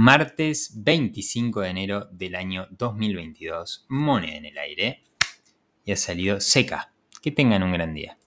Martes 25 de enero del año 2022. Moneda en el aire. Y ha salido seca. Que tengan un gran día.